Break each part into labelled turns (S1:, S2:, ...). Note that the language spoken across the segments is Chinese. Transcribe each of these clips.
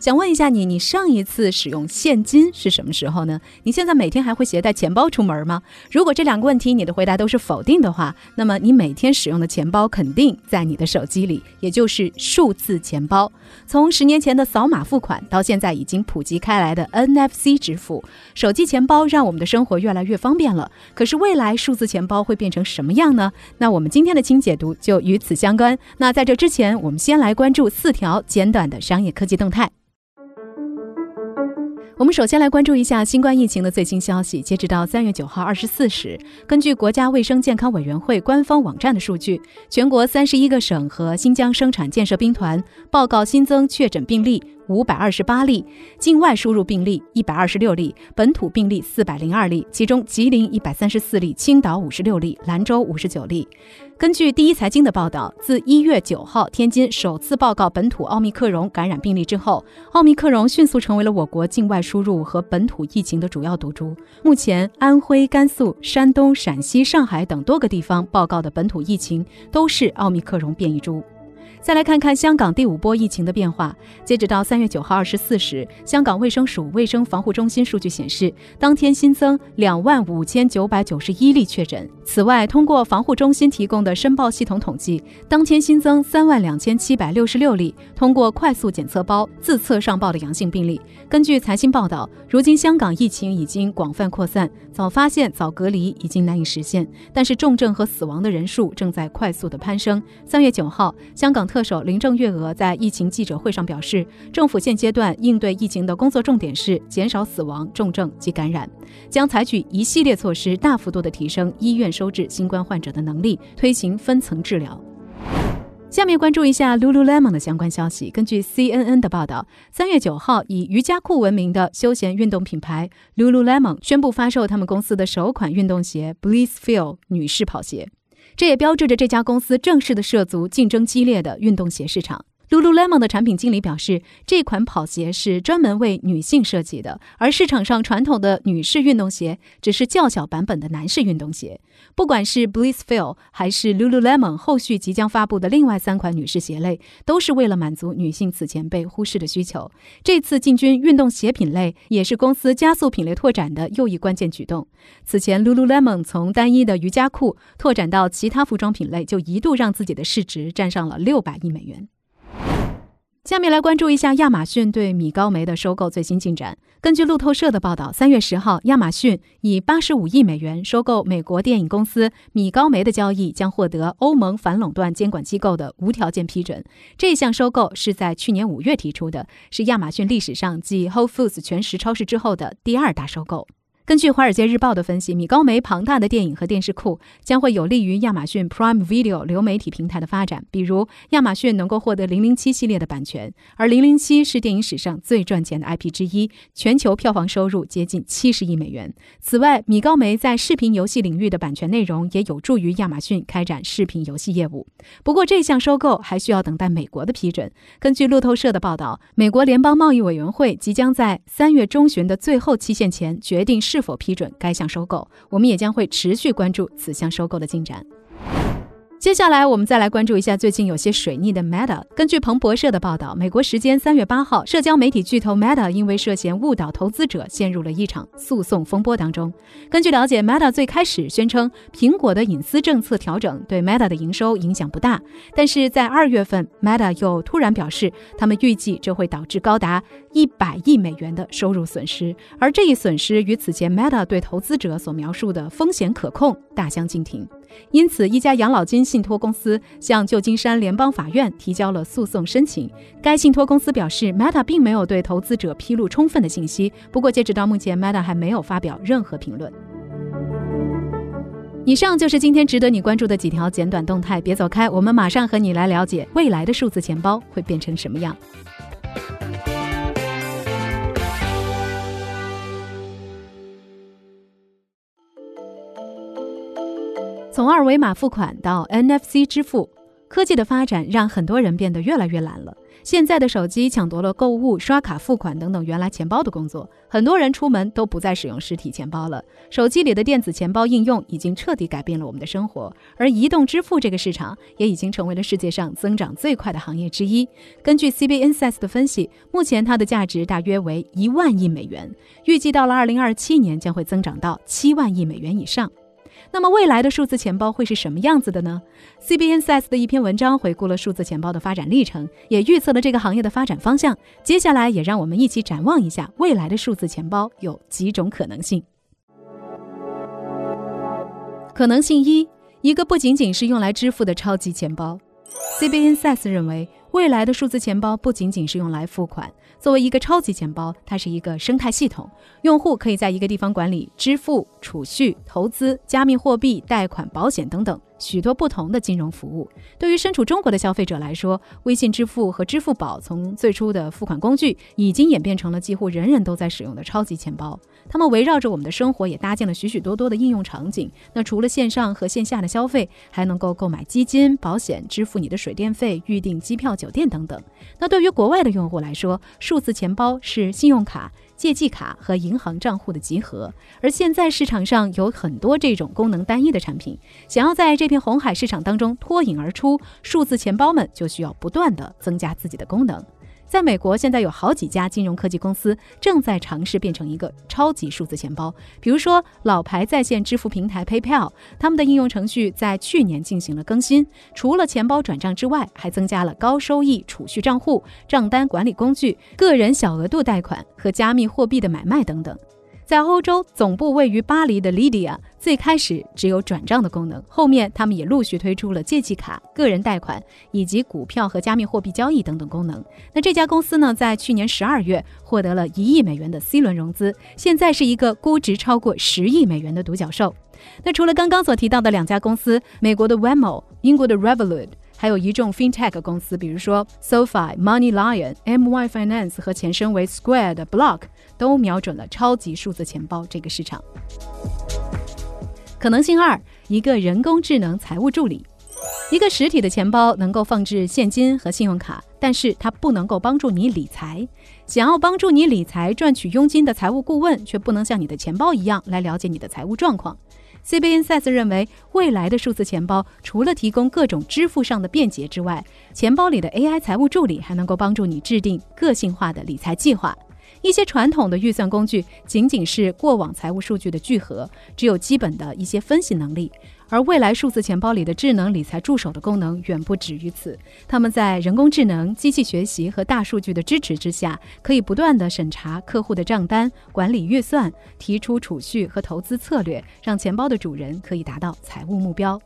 S1: 想问一下你，你上一次使用现金是什么时候呢？你现在每天还会携带钱包出门吗？如果这两个问题你的回答都是否定的话，那么你每天使用的钱包肯定在你的手机里，也就是数字钱包。从十年前的扫码付款到现在已经普及开来的 NFC 支付，手机钱包让我们的生活越来越方便了。可是未来数字钱包会变成什么样呢？那我们今天的轻解读就与此相关。那在这之前，我们先来关注四条简短的商业科技动态。我们首先来关注一下新冠疫情的最新消息。截止到三月九号二十四时，根据国家卫生健康委员会官方网站的数据，全国三十一个省和新疆生产建设兵团报告新增确诊病例。五百二十八例境外输入病例一百二十六例，本土病例四百零二例，其中吉林一百三十四例，青岛五十六例，兰州五十九例。根据第一财经的报道，自一月九号天津首次报告本土奥密克戎感染病例之后，奥密克戎迅速成为了我国境外输入和本土疫情的主要毒株。目前，安徽、甘肃、山东、陕西、上海等多个地方报告的本土疫情都是奥密克戎变异株。再来看看香港第五波疫情的变化。截止到三月九号二十四时，香港卫生署卫生防护中心数据显示，当天新增两万五千九百九十一例确诊。此外，通过防护中心提供的申报系统统计，当天新增三万两千七百六十六例通过快速检测包自测上报的阳性病例。根据财新报道，如今香港疫情已经广泛扩散，早发现、早隔离已经难以实现，但是重症和死亡的人数正在快速的攀升。三月九号，香港。特首林郑月娥在疫情记者会上表示，政府现阶段应对疫情的工作重点是减少死亡、重症及感染，将采取一系列措施，大幅度的提升医院收治新冠患者的能力，推行分层治疗。下面关注一下 Lululemon 的相关消息。根据 CNN 的报道，三月九号，以瑜伽裤闻名的休闲运动品牌 Lululemon 宣布发售他们公司的首款运动鞋 Blissfeel 女士跑鞋。这也标志着这家公司正式的涉足竞争激烈的运动鞋市场。Lululemon 的产品经理表示，这款跑鞋是专门为女性设计的，而市场上传统的女士运动鞋只是较小版本的男士运动鞋。不管是 Blissfeel 还是 Lululemon 后续即将发布的另外三款女士鞋类，都是为了满足女性此前被忽视的需求。这次进军运动鞋品类，也是公司加速品类拓展的又一关键举动。此前，Lululemon 从单一的瑜伽裤拓展到其他服装品类，就一度让自己的市值站上了六百亿美元。下面来关注一下亚马逊对米高梅的收购最新进展。根据路透社的报道，三月十号，亚马逊以八十五亿美元收购美国电影公司米高梅的交易将获得欧盟反垄断监管机构的无条件批准。这项收购是在去年五月提出的，是亚马逊历史上继 Whole Foods 全食超市之后的第二大收购。根据《华尔街日报》的分析，米高梅庞大的电影和电视库将会有利于亚马逊 Prime Video 流媒体平台的发展。比如，亚马逊能够获得《零零七》系列的版权，而《零零七》是电影史上最赚钱的 IP 之一，全球票房收入接近七十亿美元。此外，米高梅在视频游戏领域的版权内容也有助于亚马逊开展视频游戏业务。不过，这项收购还需要等待美国的批准。根据路透社的报道，美国联邦贸易委员会即将在三月中旬的最后期限前决定是。是否批准该项收购？我们也将会持续关注此项收购的进展。接下来，我们再来关注一下最近有些水逆的 Meta。根据彭博社的报道，美国时间三月八号，社交媒体巨头 Meta 因为涉嫌误导投资者，陷入了一场诉讼风波当中。根据了解，Meta 最开始宣称苹果的隐私政策调整对 Meta 的营收影响不大，但是在二月份，Meta 又突然表示，他们预计这会导致高达一百亿美元的收入损失，而这一损失与此前 Meta 对投资者所描述的风险可控大相径庭。因此，一家养老金信托公司向旧金山联邦法院提交了诉讼申请。该信托公司表示，Meta 并没有对投资者披露充分的信息。不过，截止到目前，Meta 还没有发表任何评论。以上就是今天值得你关注的几条简短动态。别走开，我们马上和你来了解未来的数字钱包会变成什么样。从二维码付款到 NFC 支付，科技的发展让很多人变得越来越懒了。现在的手机抢夺了购物、刷卡付款等等原来钱包的工作，很多人出门都不再使用实体钱包了。手机里的电子钱包应用已经彻底改变了我们的生活，而移动支付这个市场也已经成为了世界上增长最快的行业之一。根据 CB Insights 的分析，目前它的价值大约为一万亿美元，预计到了二零二七年将会增长到七万亿美元以上。那么未来的数字钱包会是什么样子的呢？CBN s i s 的一篇文章回顾了数字钱包的发展历程，也预测了这个行业的发展方向。接下来也让我们一起展望一下未来的数字钱包有几种可能性。可能性一：一个不仅仅是用来支付的超级钱包。CBN s i s 认为。未来的数字钱包不仅仅是用来付款，作为一个超级钱包，它是一个生态系统，用户可以在一个地方管理支付、储蓄、投资、加密货币、贷款、保险等等。许多不同的金融服务，对于身处中国的消费者来说，微信支付和支付宝从最初的付款工具，已经演变成了几乎人人都在使用的超级钱包。它们围绕着我们的生活，也搭建了许许多多的应用场景。那除了线上和线下的消费，还能够购买基金、保险、支付你的水电费、预订机票、酒店等等。那对于国外的用户来说，数字钱包是信用卡。借记卡和银行账户的集合，而现在市场上有很多这种功能单一的产品，想要在这片红海市场当中脱颖而出，数字钱包们就需要不断的增加自己的功能。在美国，现在有好几家金融科技公司正在尝试变成一个超级数字钱包。比如说，老牌在线支付平台 PayPal，他们的应用程序在去年进行了更新，除了钱包转账之外，还增加了高收益储蓄账户、账单管理工具、个人小额度贷款和加密货币的买卖等等。在欧洲总部位于巴黎的 Lydia，最开始只有转账的功能，后面他们也陆续推出了借记卡、个人贷款以及股票和加密货币交易等等功能。那这家公司呢，在去年十二月获得了一亿美元的 C 轮融资，现在是一个估值超过十亿美元的独角兽。那除了刚刚所提到的两家公司，美国的 Wemo、英国的 Revolut。还有一众 fintech 公司，比如说 SoFi、MoneyLion、My Finance 和前身为 Square 的 Block，都瞄准了超级数字钱包这个市场。可能性二：一个人工智能财务助理。一个实体的钱包能够放置现金和信用卡，但是它不能够帮助你理财。想要帮助你理财、赚取佣金的财务顾问，却不能像你的钱包一样来了解你的财务状况。CBN s i s 认为，未来的数字钱包除了提供各种支付上的便捷之外，钱包里的 AI 财务助理还能够帮助你制定个性化的理财计划。一些传统的预算工具仅仅是过往财务数据的聚合，只有基本的一些分析能力。而未来数字钱包里的智能理财助手的功能远不止于此，他们在人工智能、机器学习和大数据的支持之下，可以不断地审查客户的账单、管理预算、提出储蓄和投资策略，让钱包的主人可以达到财务目标。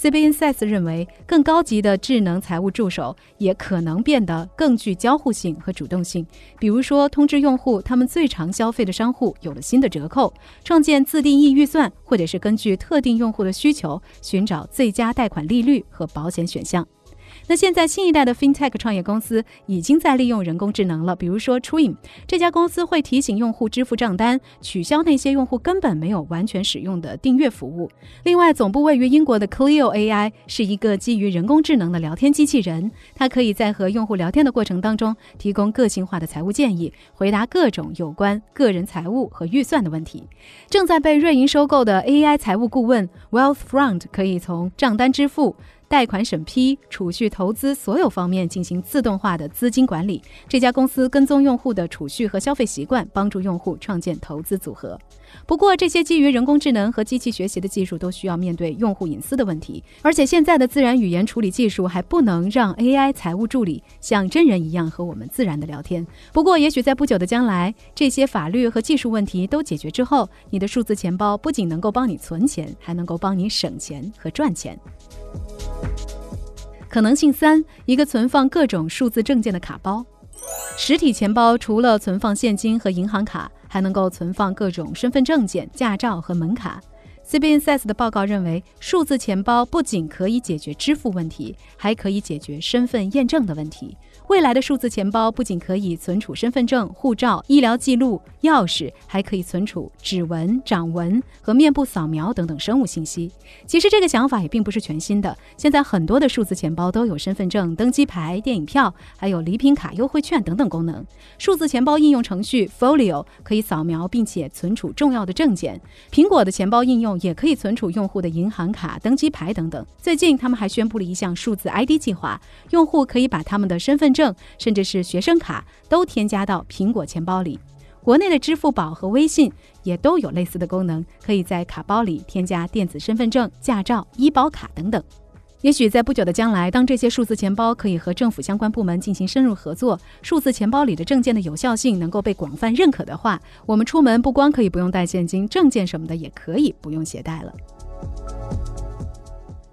S1: CB Insights 认为，更高级的智能财务助手也可能变得更具交互性和主动性。比如说，通知用户他们最常消费的商户有了新的折扣，创建自定义预算，或者是根据特定用户的需求寻找最佳贷款利率和保险选项。那现在新一代的 FinTech 创业公司已经在利用人工智能了，比如说 Twin 这家公司会提醒用户支付账单，取消那些用户根本没有完全使用的订阅服务。另外，总部位于英国的 Clio AI 是一个基于人工智能的聊天机器人，它可以在和用户聊天的过程当中提供个性化的财务建议，回答各种有关个人财务和预算的问题。正在被瑞银收购的 AI 财务顾问 Wealthfront 可以从账单支付。贷款审批、储蓄、投资所有方面进行自动化的资金管理。这家公司跟踪用户的储蓄和消费习惯，帮助用户创建投资组合。不过，这些基于人工智能和机器学习的技术都需要面对用户隐私的问题。而且，现在的自然语言处理技术还不能让 AI 财务助理像真人一样和我们自然的聊天。不过，也许在不久的将来，这些法律和技术问题都解决之后，你的数字钱包不仅能够帮你存钱，还能够帮你省钱和赚钱。可能性三：一个存放各种数字证件的卡包。实体钱包除了存放现金和银行卡，还能够存放各种身份证件、驾照和门卡。CBNSS 的报告认为，数字钱包不仅可以解决支付问题，还可以解决身份验证的问题。未来的数字钱包不仅可以存储身份证、护照、医疗记录、钥匙，还可以存储指纹、掌纹和面部扫描等等生物信息。其实这个想法也并不是全新的，现在很多的数字钱包都有身份证、登机牌、电影票，还有礼品卡、优惠券等等功能。数字钱包应用程序 Folio 可以扫描并且存储重要的证件，苹果的钱包应用也可以存储用户的银行卡、登机牌等等。最近他们还宣布了一项数字 ID 计划，用户可以把他们的身份证证甚至是学生卡都添加到苹果钱包里。国内的支付宝和微信也都有类似的功能，可以在卡包里添加电子身份证、驾照、医保卡等等。也许在不久的将来，当这些数字钱包可以和政府相关部门进行深入合作，数字钱包里的证件的有效性能够被广泛认可的话，我们出门不光可以不用带现金，证件什么的也可以不用携带了。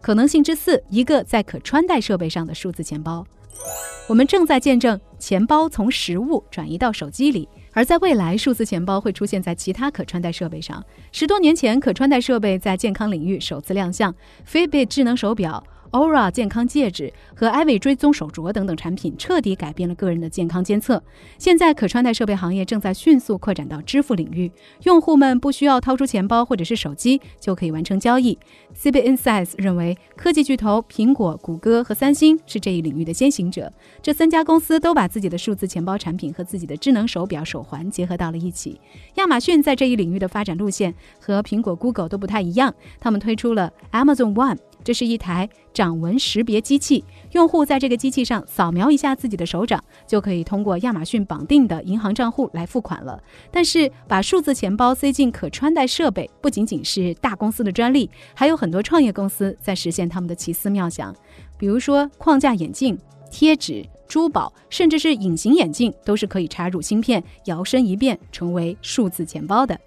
S1: 可能性之四，一个在可穿戴设备上的数字钱包。我们正在见证钱包从实物转移到手机里，而在未来，数字钱包会出现在其他可穿戴设备上。十多年前，可穿戴设备在健康领域首次亮相，Fitbit 智能手表。Aura 健康戒指和 Ivy 追踪手镯等等产品彻底改变了个人的健康监测。现在，可穿戴设备行业正在迅速扩展到支付领域，用户们不需要掏出钱包或者是手机就可以完成交易。CB Insights 认为，科技巨头苹果、谷歌和三星是这一领域的先行者。这三家公司都把自己的数字钱包产品和自己的智能手表、手环结合到了一起。亚马逊在这一领域的发展路线和苹果、Google 都不太一样，他们推出了 Amazon One。这是一台掌纹识别机器，用户在这个机器上扫描一下自己的手掌，就可以通过亚马逊绑定的银行账户来付款了。但是，把数字钱包塞进可穿戴设备，不仅仅是大公司的专利，还有很多创业公司在实现他们的奇思妙想。比如说，框架眼镜、贴纸、珠宝，甚至是隐形眼镜，都是可以插入芯片，摇身一变成为数字钱包的。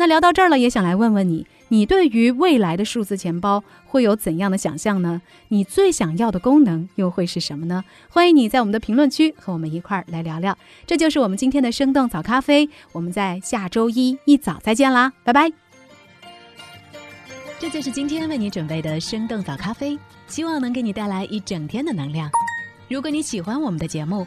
S1: 那聊到这儿了，也想来问问你。你对于未来的数字钱包会有怎样的想象呢？你最想要的功能又会是什么呢？欢迎你在我们的评论区和我们一块儿来聊聊。这就是我们今天的生动早咖啡，我们在下周一一早再见啦，拜拜。这就是今天为你准备的生动早咖啡，希望能给你带来一整天的能量。如果你喜欢我们的节目，